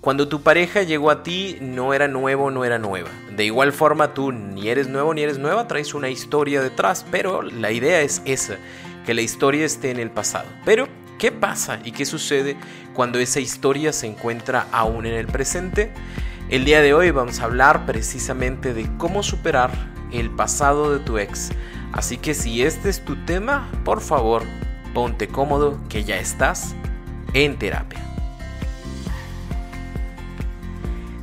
Cuando tu pareja llegó a ti, no era nuevo, no era nueva. De igual forma, tú ni eres nuevo ni eres nueva, traes una historia detrás, pero la idea es esa, que la historia esté en el pasado. Pero, ¿qué pasa y qué sucede cuando esa historia se encuentra aún en el presente? El día de hoy vamos a hablar precisamente de cómo superar el pasado de tu ex. Así que si este es tu tema, por favor, ponte cómodo que ya estás en terapia.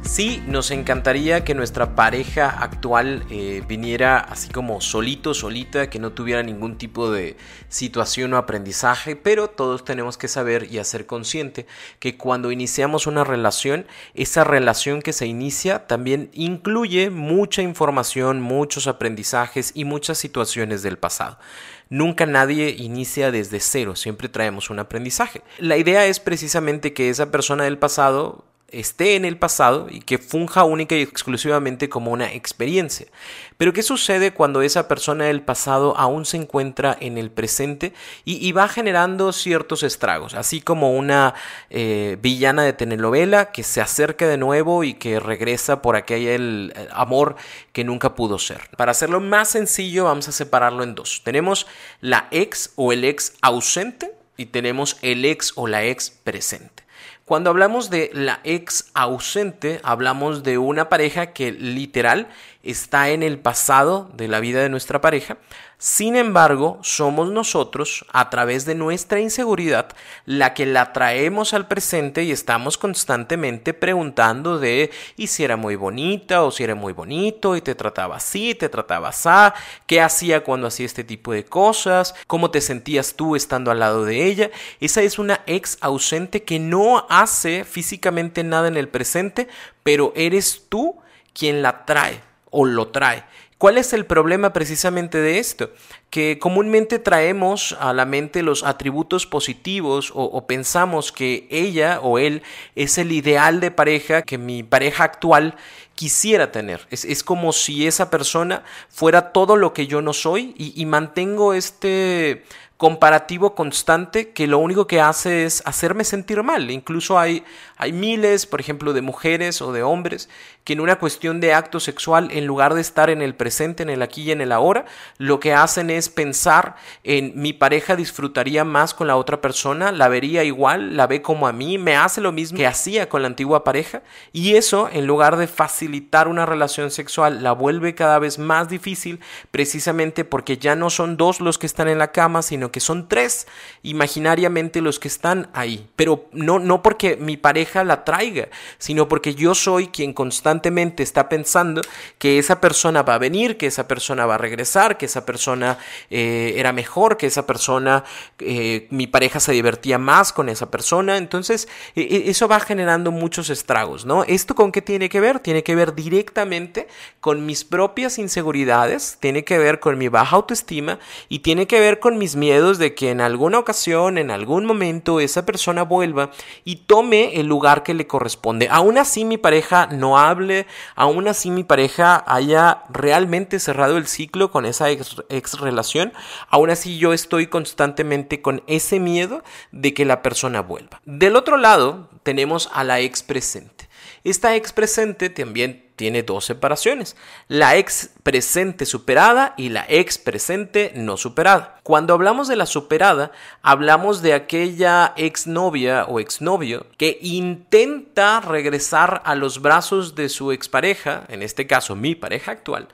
Sí, nos encantaría que nuestra pareja actual eh, viniera así como solito, solita, que no tuviera ningún tipo de situación o aprendizaje, pero todos tenemos que saber y hacer consciente que cuando iniciamos una relación, esa relación que se inicia también incluye mucha información, muchos aprendizajes y muchas situaciones del pasado. Nunca nadie inicia desde cero, siempre traemos un aprendizaje. La idea es precisamente que esa persona del pasado esté en el pasado y que funja única y exclusivamente como una experiencia. Pero ¿qué sucede cuando esa persona del pasado aún se encuentra en el presente y, va generando ciertos estragos? Así como una eh, villana de telenovela que se acerca de nuevo y que regresa por aquel el amor que nunca pudo ser. Para hacerlo más sencillo vamos a separarlo en dos. Tenemos la ex o el ex ausente y tenemos el ex o la ex presente. Cuando hablamos de la ex ausente, hablamos de una pareja que literal está en el pasado de la vida de nuestra pareja. Sin embargo, somos nosotros, a través de nuestra inseguridad, la que la traemos al presente y estamos constantemente preguntando de si era muy bonita o si era muy bonito y te trataba así, te trataba así, qué hacía cuando hacía este tipo de cosas, cómo te sentías tú estando al lado de ella. Esa es una ex ausente que no hace físicamente nada en el presente, pero eres tú quien la trae o lo trae. ¿Cuál es el problema precisamente de esto? Que comúnmente traemos a la mente los atributos positivos o, pensamos que ella o él es el ideal de pareja que mi pareja actual quisiera tener. Es, como si esa persona fuera todo lo que yo no soy y mantengo este comparativo constante que lo único que hace es hacerme sentir mal. Incluso hay, hay miles, por ejemplo, de mujeres o de hombres que en una cuestión de acto sexual, en lugar de estar en el presente, en el aquí y en el ahora, lo que hacen es pensar en mi pareja disfrutaría más con la otra persona, la vería igual, la ve como a mí, me hace lo mismo que hacía con la antigua pareja. Y eso, en lugar de facilitar una relación sexual, la vuelve cada vez más difícil precisamente porque ya no son dos los que están en la cama, sino que son tres imaginariamente los que están ahí. Pero no, no porque mi pareja la traiga, sino porque yo soy quien constantemente está pensando que esa persona va a venir, que esa persona va a regresar, que esa persona eh, era mejor, que esa persona, eh, mi pareja se divertía más con esa persona. Entonces, e, e, eso va generando muchos estragos, ¿no? ¿Esto con qué tiene que ver? Tiene que ver directamente con mis propias inseguridades, tiene que ver con mi baja autoestima y tiene que ver con mis miedos de que en alguna ocasión, en algún momento, esa persona vuelva y tome el lugar que le corresponde. Aún así mi pareja no hable, aún así mi pareja haya realmente cerrado el ciclo con esa ex, ex relación, aún así yo estoy constantemente con ese miedo de que la persona vuelva. Del otro lado, tenemos a la ex presente. Esta ex presente también tiene dos separaciones, la ex presente superada y la ex presente no superada. Cuando hablamos de la superada, hablamos de aquella exnovia o exnovio que intenta regresar a los brazos de su expareja, en este caso mi pareja actual,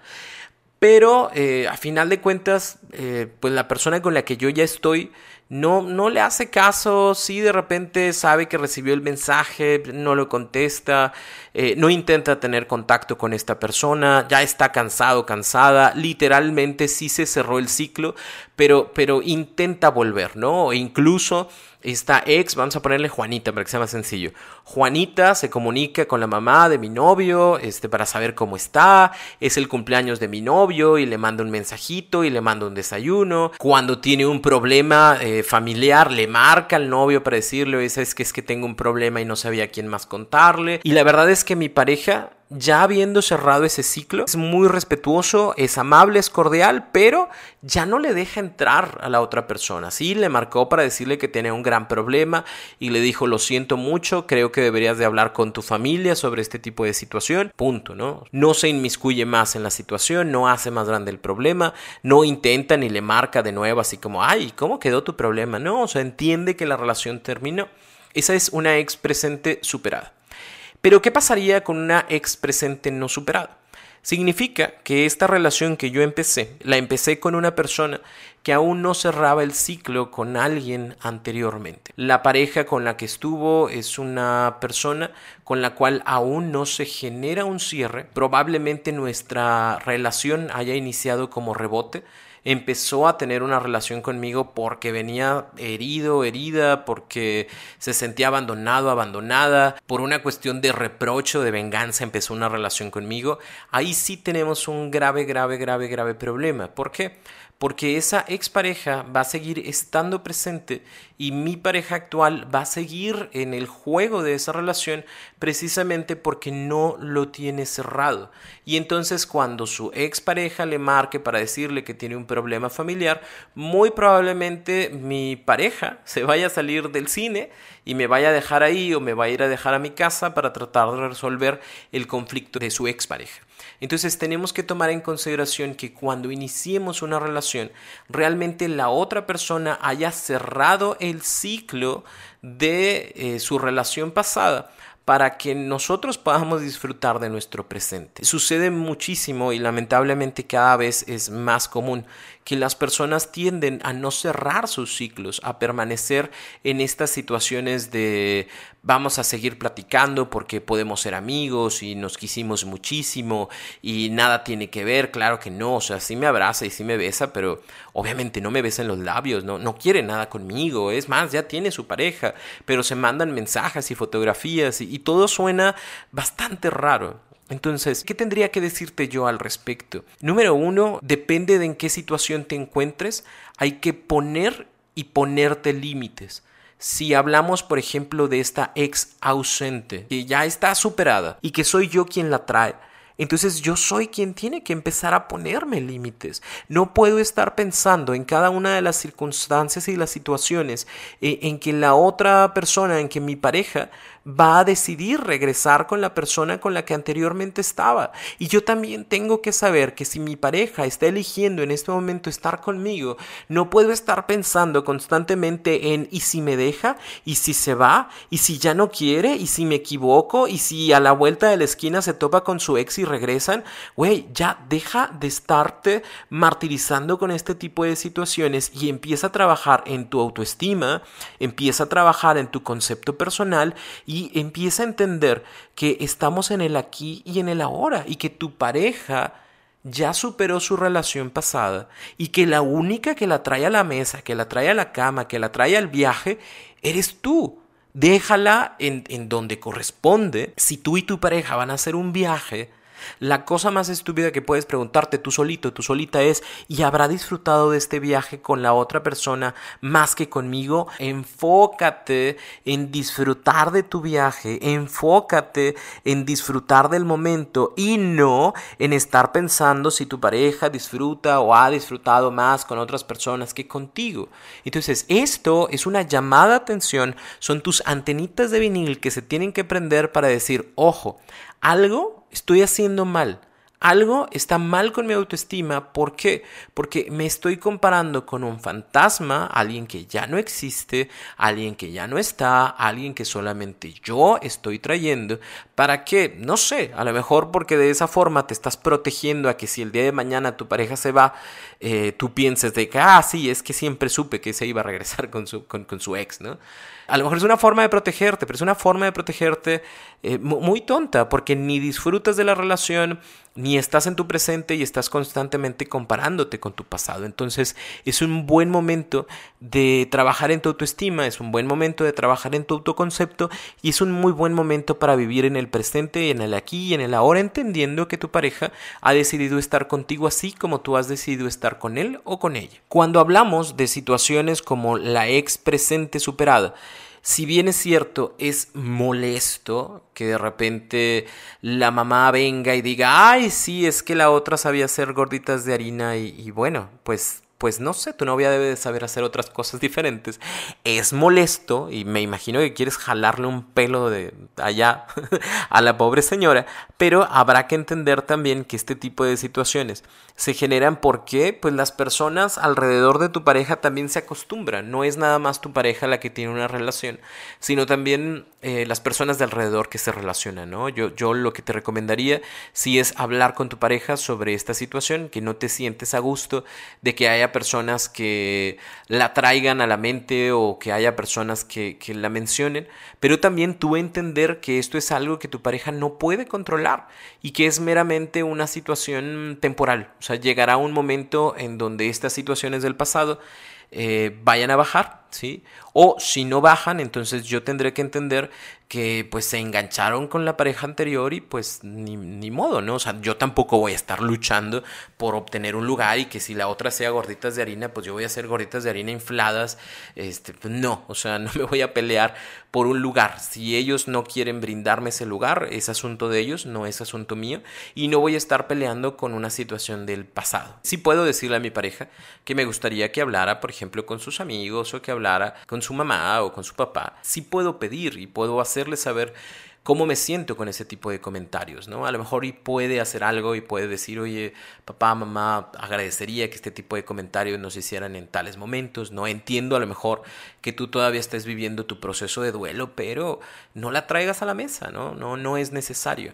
pero eh, a final de cuentas, eh, pues la persona con la que yo ya estoy no, no le hace caso, si de repente sabe que recibió el mensaje, no lo contesta, eh, no intenta tener contacto con esta persona, ya está cansado, cansada, literalmente sí se cerró el ciclo, pero, pero intenta volver, ¿no? E incluso esta ex, vamos a ponerle Juanita para que sea más sencillo. Juanita se comunica con la mamá de mi novio este, para saber cómo está. Es el cumpleaños de mi novio y le manda un mensajito y le manda un desayuno. Cuando tiene un problema eh, familiar, le marca al novio para decirle, es que es que tengo un problema y no sabía a quién más contarle. Y la verdad es que mi pareja ya habiendo cerrado ese ciclo, es muy respetuoso, es amable, es cordial, pero ya no le deja entrar a la otra persona. Sí, le marcó para decirle que tiene un gran problema y le dijo, lo siento mucho, creo que deberías de hablar con tu familia sobre este tipo de situación. Punto, ¿no? No se inmiscuye más en la situación, no hace más grande el problema, no intenta ni le marca de nuevo así como, ay, ¿cómo quedó tu problema? No, o sea, entiende que la relación terminó. Esa es una ex presente superada. Pero ¿qué pasaría con una ex presente no superada? Significa que esta relación que yo empecé, la empecé con una persona que aún no cerraba el ciclo con alguien anteriormente. La pareja con la que estuvo es una persona con la cual aún no se genera un cierre. Probablemente nuestra relación haya iniciado como rebote empezó a tener una relación conmigo porque venía herido, herida, porque se sentía abandonado, abandonada, por una cuestión de reprocho, de venganza, empezó una relación conmigo, ahí sí tenemos un grave, grave, grave, grave problema. ¿Por qué? porque esa expareja va a seguir estando presente y mi pareja actual va a seguir en el juego de esa relación precisamente porque no lo tiene cerrado. Y entonces cuando su expareja le marque para decirle que tiene un problema familiar, muy probablemente mi pareja se vaya a salir del cine y me vaya a dejar ahí o me va a ir a dejar a mi casa para tratar de resolver el conflicto de su expareja. Entonces tenemos que tomar en consideración que cuando iniciemos una relación, realmente la otra persona haya cerrado el ciclo de eh, su relación pasada para que nosotros podamos disfrutar de nuestro presente. Sucede muchísimo y lamentablemente cada vez es más común que las personas tienden a no cerrar sus ciclos, a permanecer en estas situaciones de vamos a seguir platicando porque podemos ser amigos y nos quisimos muchísimo y nada tiene que ver, claro que no, o sea, sí me abraza y sí me besa, pero obviamente no me besa en los labios, no, no quiere nada conmigo, es más, ya tiene su pareja, pero se mandan mensajes y fotografías y todo suena bastante raro. Entonces, ¿qué tendría que decirte yo al respecto? Número uno, depende de en qué situación te encuentres, hay que poner y ponerte límites. Si hablamos, por ejemplo, de esta ex ausente, que ya está superada y que soy yo quien la trae, entonces yo soy quien tiene que empezar a ponerme límites. No puedo estar pensando en cada una de las circunstancias y las situaciones eh, en que la otra persona, en que mi pareja va a decidir regresar con la persona con la que anteriormente estaba. Y yo también tengo que saber que si mi pareja está eligiendo en este momento estar conmigo, no puedo estar pensando constantemente en ¿y si me deja? ¿y si se va? ¿y si ya no quiere? ¿y si me equivoco? ¿y si a la vuelta de la esquina se topa con su ex y regresan, güey, ya deja de estarte martirizando con este tipo de situaciones y empieza a trabajar en tu autoestima, empieza a trabajar en tu concepto personal empieza a entender que estamos en el aquí y en el ahora y que tu pareja ya superó su relación pasada y que la única que la trae a la mesa, que la trae a la cama, que la trae al viaje, eres tú. Déjala en, en donde corresponde. Si tú y tu pareja van a hacer un viaje, la cosa más estúpida que puedes preguntarte tú solito, tú solita es, ¿y habrá disfrutado de este viaje con la otra persona más que conmigo? Enfócate en disfrutar de tu viaje, enfócate en disfrutar del momento y no en estar pensando si tu pareja disfruta o ha disfrutado más con otras personas que contigo. Entonces, esto es una llamada de atención, son tus antenitas de vinil que se tienen que prender para decir, ojo, algo estoy haciendo mal, algo está mal con mi autoestima. ¿Por qué? Porque me estoy comparando con un fantasma, alguien que ya no existe, alguien que ya no está, alguien que solamente yo estoy trayendo. ¿Para qué? No sé, a lo mejor porque de esa forma te estás protegiendo a que si el día de mañana tu pareja se va, eh, tú pienses de que, ah, sí, es que siempre supe que se iba a regresar con su, con, con su ex, ¿no? A lo mejor es una forma de protegerte, pero es una forma de protegerte eh, muy tonta, porque ni disfrutas de la relación, ni estás en tu presente y estás constantemente comparándote con tu pasado. Entonces es un buen momento de trabajar en tu autoestima, es un buen momento de trabajar en tu autoconcepto y es un muy buen momento para vivir en el presente, en el aquí y en el ahora, entendiendo que tu pareja ha decidido estar contigo así como tú has decidido estar con él o con ella. Cuando hablamos de situaciones como la ex presente superada, si bien es cierto, es molesto que de repente la mamá venga y diga, ay, sí, es que la otra sabía hacer gorditas de harina y, y bueno, pues pues no sé, tu novia debe de saber hacer otras cosas diferentes. Es molesto y me imagino que quieres jalarle un pelo de allá a la pobre señora, pero habrá que entender también que este tipo de situaciones se generan porque pues las personas alrededor de tu pareja también se acostumbran. No es nada más tu pareja la que tiene una relación, sino también eh, las personas de alrededor que se relacionan, ¿no? Yo, yo lo que te recomendaría si es hablar con tu pareja sobre esta situación, que no te sientes a gusto de que haya personas que la traigan a la mente o que haya personas que, la mencionen, pero también tú entender que esto es algo que tu pareja no puede controlar y que es meramente una situación temporal. O sea, llegará un momento en donde estas situaciones del pasado eh, vayan a bajar, ¿sí? O si no bajan, entonces yo tendré que entender que pues se engancharon con la pareja anterior y pues ni, modo, ¿no? O sea, yo tampoco voy a estar luchando por obtener un lugar y que si la otra sea gorditas de harina, pues yo voy a hacer gorditas de harina infladas, este, pues no, o sea, no me voy a pelear por un lugar. Si ellos no quieren brindarme ese lugar, es asunto de ellos, no es asunto mío y no voy a estar peleando con una situación del pasado. Sí puedo decirle a mi pareja que me gustaría que hablara, por ejemplo, con sus amigos o que hablara con su mamá o con su papá. Sí puedo pedir y puedo hacer saber cómo me siento con ese tipo de comentarios, ¿no? A lo mejor y puede hacer algo y puede decir, oye, papá, mamá, agradecería que este tipo de comentarios nos hicieran en tales momentos, no entiendo a lo mejor que tú todavía estés viviendo tu proceso de duelo, pero no la traigas a la mesa, ¿no? No, no es necesario.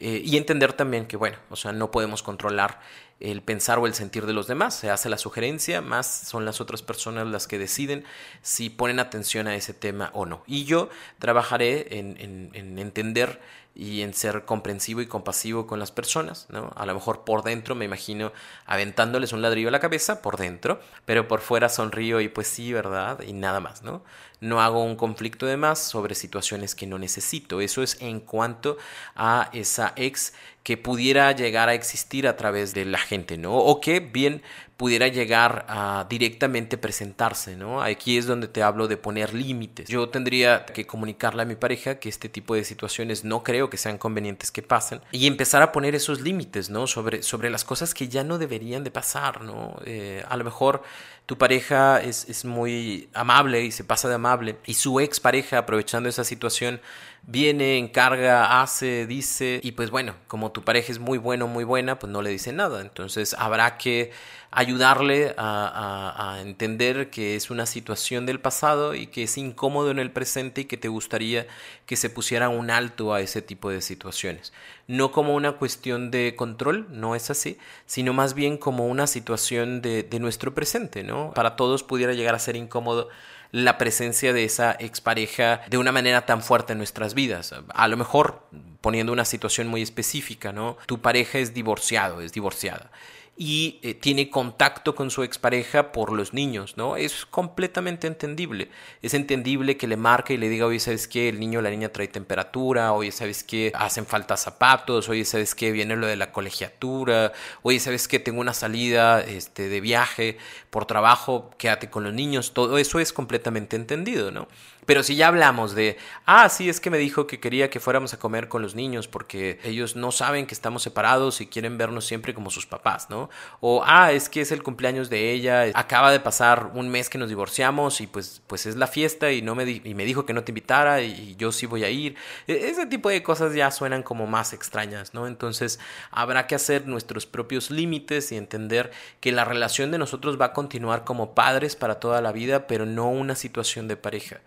Eh, y entender también que, bueno, o sea, no podemos controlar el pensar o el sentir de los demás. Se hace la sugerencia, más son las otras personas las que deciden si ponen atención a ese tema o no. Y yo trabajaré en, en, en entender y en ser comprensivo y compasivo con las personas, ¿no? A lo mejor por dentro me imagino aventándoles un ladrillo a la cabeza, por dentro, pero por fuera sonrío y pues sí, ¿verdad? Y nada más, ¿no? No hago un conflicto de más sobre situaciones que no necesito. Eso es en cuanto a esa ex que pudiera llegar a existir a través de la gente, ¿no? O que bien pudiera llegar a directamente presentarse, ¿no? Aquí es donde te hablo de poner límites. Yo tendría que comunicarle a mi pareja que este tipo de situaciones no creo que sean convenientes que pasen y empezar a poner esos límites, ¿no? Sobre, sobre las cosas que ya no deberían de pasar, ¿no? Eh, a lo mejor tu pareja es, es muy amable y se pasa de amable y su ex pareja aprovechando esa situación viene, encarga, hace, dice, y pues bueno, como tu pareja es muy bueno, muy buena, pues no le dice nada. Entonces habrá que ayudarle a, entender que es una situación del pasado y que es incómodo en el presente y que te gustaría que se pusiera un alto a ese tipo de situaciones. No como una cuestión de control, no es así, sino más bien como una situación de, de nuestro presente, ¿no? Para todos pudiera llegar a ser incómodo la presencia de esa expareja de una manera tan fuerte en nuestras vidas. A lo mejor poniendo una situación muy específica, ¿no? Tu pareja es divorciado, es divorciada y eh, tiene contacto con su expareja por los niños, ¿no? Es completamente entendible. Es entendible que le marque y le diga, oye, ¿sabes qué? El niño o la niña trae temperatura, oye, ¿sabes qué? Hacen falta zapatos, oye, ¿sabes qué? Viene lo de la colegiatura, oye, ¿sabes qué? Tengo una salida este, de viaje por trabajo, quédate con los niños, todo eso es completamente entendido, ¿no? Pero si ya hablamos de, ah, sí, es que me dijo que quería que fuéramos a comer con los niños porque ellos no saben que estamos separados y quieren vernos siempre como sus papás, ¿no? O, ah, es que es el cumpleaños de ella, acaba de pasar un mes que nos divorciamos y pues, pues es la fiesta y, no me, y me dijo que no te invitara y, yo sí voy a ir. E, ese tipo de cosas ya suenan como más extrañas, ¿no? Entonces habrá que hacer nuestros propios límites y entender que la relación de nosotros va a continuar como padres para toda la vida, pero no una situación de pareja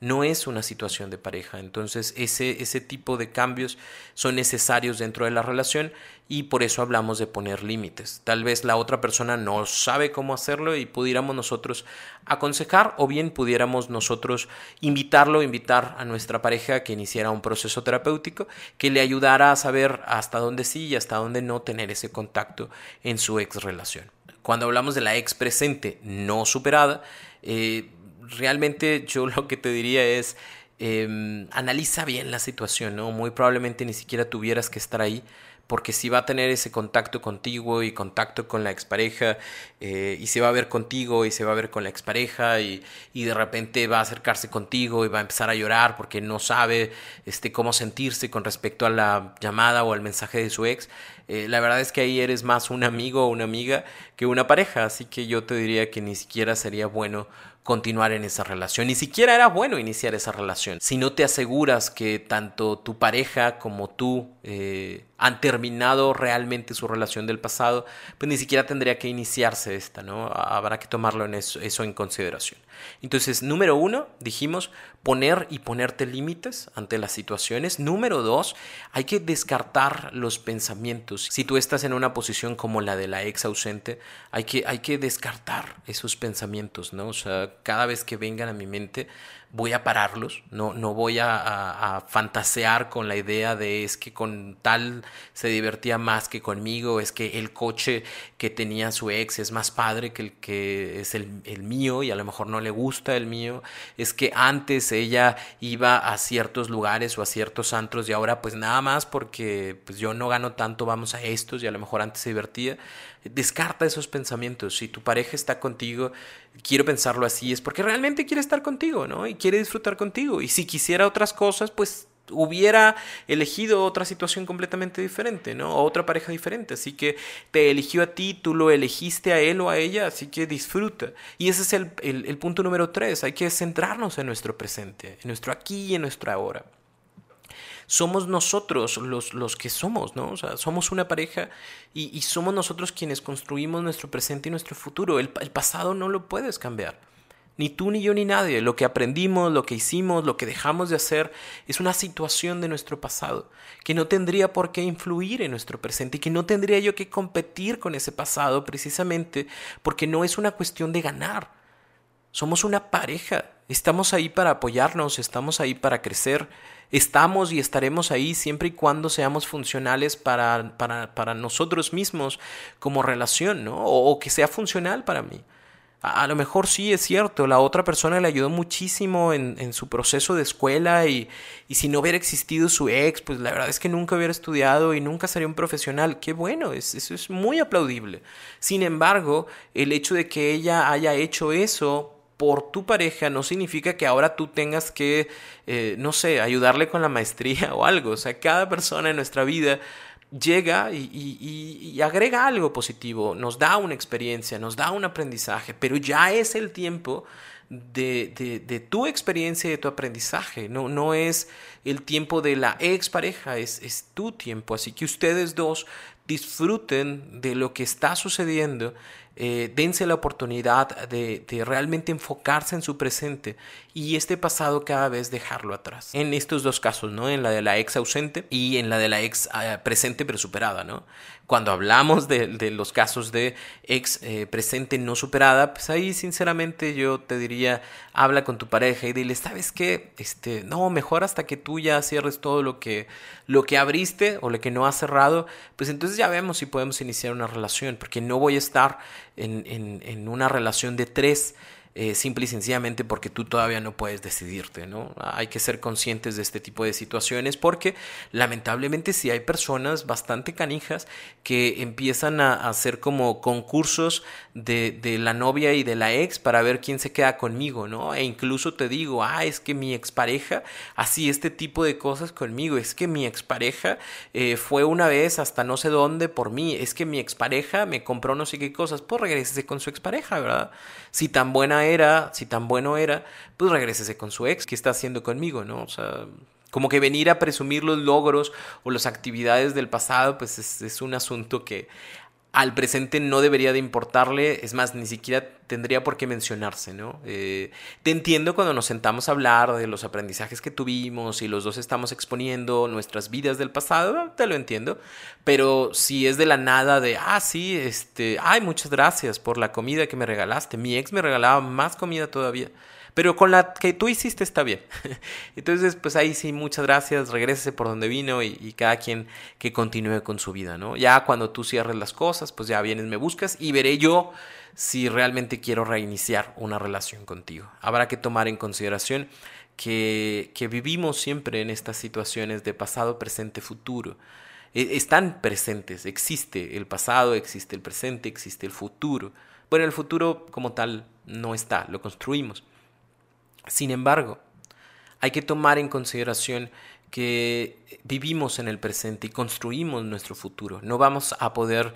no es una situación de pareja. Entonces ese, ese tipo de cambios son necesarios dentro de la relación y por eso hablamos de poner límites. Tal vez la otra persona no sabe cómo hacerlo y pudiéramos nosotros aconsejar o bien pudiéramos nosotros invitarlo, invitar a nuestra pareja que iniciara un proceso terapéutico que le ayudara a saber hasta dónde sí y hasta dónde no tener ese contacto en su ex relación. Cuando hablamos de la ex presente no superada, eh, realmente yo lo que te diría es, em, analiza bien la situación, ¿no? Muy probablemente ni siquiera tuvieras que estar ahí, porque si va a tener ese contacto contigo y contacto con la expareja, eh, y se va a ver contigo y se va a ver con la expareja, y, y de repente va a acercarse contigo y va a empezar a llorar porque no sabe este, cómo sentirse con respecto a la llamada o al mensaje de su ex, eh, la verdad es que ahí eres más un amigo o una amiga que una pareja, así que yo te diría que ni siquiera sería bueno continuar en esa relación. Ni siquiera era bueno iniciar esa relación. Si no te aseguras que tanto tu pareja como tú eh, han terminado realmente su relación del pasado, pues ni siquiera tendría que iniciarse esta, ¿no? Habrá que tomarlo en eso, eso en consideración. Entonces, número uno, dijimos, poner y ponerte límites ante las situaciones. Número dos, hay que descartar los pensamientos. Si tú estás en una posición como la de la ex ausente, hay que, hay que descartar esos pensamientos, ¿no? O sea, cada vez que vengan a mi mente, voy a pararlos, no, no voy a, fantasear con la idea de es que con tal se divertía más que conmigo, es que el coche que tenía su ex es más padre que el que es el, el mío y a lo mejor no le gusta el mío, es que antes ella iba a ciertos lugares o a ciertos antros y ahora pues nada más porque pues yo no gano tanto vamos a estos y a lo mejor antes se divertía Descarta esos pensamientos. Si tu pareja está contigo, quiero pensarlo así, es porque realmente quiere estar contigo, ¿no? Quiere disfrutar contigo. Y si quisiera otras cosas, pues hubiera elegido otra situación completamente diferente, ¿no? O otra pareja diferente. Así que te eligió a ti, tú lo elegiste a él o a ella, así que disfruta. Y ese es el, el punto número tres. Hay que centrarnos en nuestro presente, en nuestro aquí y en nuestro ahora somos nosotros los, los que somos, ¿no? O sea, somos una pareja y, somos nosotros quienes construimos nuestro presente y nuestro futuro. El, el pasado no lo puedes cambiar. Ni tú, ni yo, ni nadie. Lo que aprendimos, lo que hicimos, lo que dejamos de hacer es una situación de nuestro pasado que no tendría por qué influir en nuestro presente y que no tendría yo que competir con ese pasado precisamente porque no es una cuestión de ganar. Somos una pareja. Estamos ahí para apoyarnos, estamos ahí para crecer estamos y estaremos ahí siempre y cuando seamos funcionales para, para, para nosotros mismos como relación, ¿no? O, que sea funcional para mí. A, lo mejor sí es cierto, la otra persona le ayudó muchísimo en, en su proceso de escuela y, y, si no hubiera existido su ex, pues la verdad es que nunca hubiera estudiado y nunca sería un profesional. Qué bueno, es, eso es muy aplaudible. Sin embargo, el hecho de que ella haya hecho eso por tu pareja no significa que ahora tú tengas que, eh, no sé, ayudarle con la maestría o algo. O sea, cada persona en nuestra vida llega y, agrega algo positivo, nos da una experiencia, nos da un aprendizaje, pero ya es el tiempo de, de, tu experiencia y de tu aprendizaje, no, no es el tiempo de la expareja, es, es tu tiempo. Así que ustedes dos disfruten de lo que está sucediendo eh, dense la oportunidad de, realmente enfocarse en su presente y este pasado cada vez dejarlo atrás. En estos dos casos, ¿no? En la de la ex ausente y en la de la ex ah, presente pero superada, ¿no? Cuando hablamos de, los casos de ex eh, presente no superada, pues ahí sinceramente yo te diría, habla con tu pareja y dile, ¿sabes qué? Este, no, mejor hasta que tú ya cierres todo lo que, lo que abriste o lo que no has cerrado, pues entonces ya vemos si podemos iniciar una relación, porque no voy a estar en, en, en una relación de tres eh, simple y sencillamente porque tú todavía no puedes decidirte, ¿no? Hay que ser conscientes de este tipo de situaciones porque lamentablemente si hay personas bastante canijas que empiezan a hacer como concursos de, de, la novia y de la ex para ver quién se queda conmigo, ¿no? E incluso te digo, ah, es que mi expareja así este tipo de cosas conmigo, es que mi expareja eh, fue una vez hasta no sé dónde por mí, es que mi expareja me compró no sé qué cosas, pues regrese con su expareja, ¿verdad? Si tan buena era, si tan bueno era, pues regrésese con su ex, ¿qué está haciendo conmigo, no? O sea, como que venir a presumir los logros o las actividades del pasado, pues es, un asunto que al presente no debería de importarle, es más, ni siquiera tendría por qué mencionarse, ¿no? Eh, te entiendo cuando nos sentamos a hablar de los aprendizajes que tuvimos y los dos estamos exponiendo nuestras vidas del pasado, te lo entiendo, pero si es de la nada de, ah, sí, este, ay, muchas gracias por la comida que me regalaste, mi ex me regalaba más comida todavía. Pero con la que tú hiciste está bien. Entonces, pues ahí sí, muchas gracias, regrese por donde vino y, cada quien que continúe con su vida, ¿no? Ya cuando tú cierres las cosas, pues ya vienes, me buscas y veré yo si realmente quiero reiniciar una relación contigo. Habrá que tomar en consideración que, que vivimos siempre en estas situaciones de pasado, presente, futuro e, están presentes, existe el pasado, existe el presente, existe el futuro. Bueno, el futuro como tal no está, lo construimos. Sin embargo, hay que tomar en consideración que vivimos en el presente y construimos nuestro futuro. No vamos a poder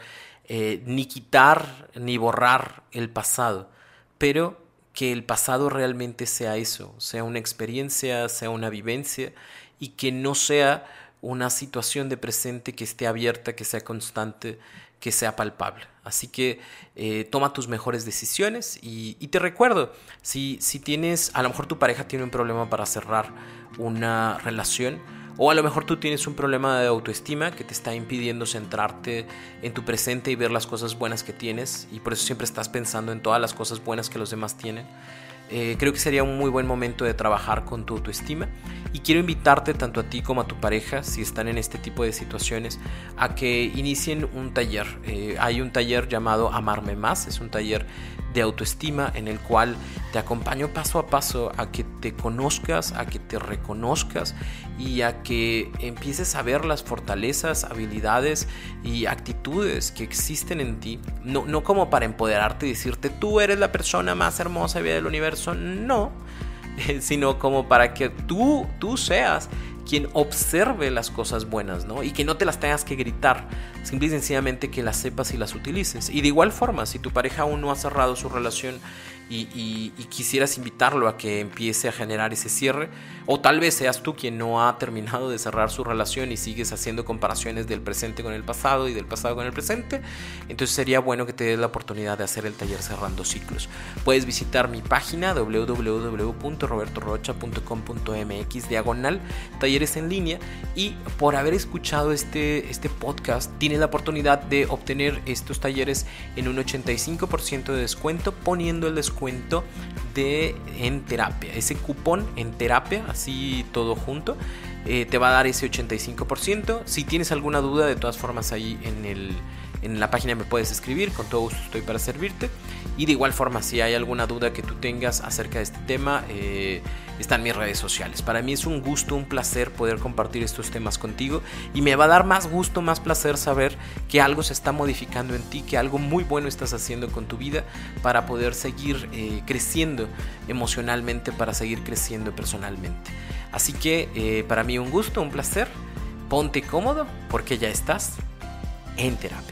eh, ni quitar ni borrar el pasado, pero que el pasado realmente sea eso, sea una experiencia, sea una vivencia y que no sea una situación de presente que esté abierta, que sea constante, que sea palpable. Así que eh, toma tus mejores decisiones y, te recuerdo, si, si tienes, a lo mejor tu pareja tiene un problema para cerrar una relación, o a lo mejor tú tienes un problema de autoestima que te está impidiendo centrarte en tu presente y ver las cosas buenas que tienes y por eso siempre estás pensando en todas las cosas buenas que los demás tienen. Eh, creo que sería un muy buen momento de trabajar con tu autoestima y quiero invitarte tanto a ti como a tu pareja, si están en este tipo de situaciones, a que inicien un taller. Eh, hay un taller llamado Amarme Más, es un taller de autoestima en el cual te acompaño paso a paso a que te conozcas, a que te reconozcas y a que empieces a ver las fortalezas, habilidades y actitudes que existen en ti. No, no como para empoderarte y decirte tú eres la persona más hermosa y del universo, no, sino como para que tú, tú seas quien observe las cosas buenas, ¿no? Y que no te las tengas que gritar, simple y sencillamente que las sepas y las utilices. Y de igual forma, si tu pareja aún no ha cerrado su relación y, quisieras invitarlo a que empiece a generar ese cierre, o tal vez seas tú quien no ha terminado de cerrar su relación y sigues haciendo comparaciones del presente con el pasado y del pasado con el presente, entonces sería bueno que te des la oportunidad de hacer el taller cerrando ciclos. Puedes visitar mi página www.robertorocha.com.mx diagonal talleres en línea y por haber escuchado este, este podcast tienes la oportunidad de obtener estos talleres en un 85% de descuento poniendo el descuento cuento de en terapia. Ese cupón en terapia, así todo junto, eh, te va a dar ese 85%. Si tienes alguna duda, de todas formas ahí en el en la página me puedes escribir, con todo gusto estoy para servirte. Y de igual forma, si hay alguna duda que tú tengas acerca de este tema, eh, están mis redes sociales. Para mí es un gusto, un placer poder compartir estos temas contigo y me va a dar más gusto, más placer saber que algo se está modificando en ti, que algo muy bueno estás haciendo con tu vida para poder seguir eh, creciendo emocionalmente, para seguir creciendo personalmente. Así que eh, para mí un gusto, un placer. Ponte cómodo porque ya estás en terapia.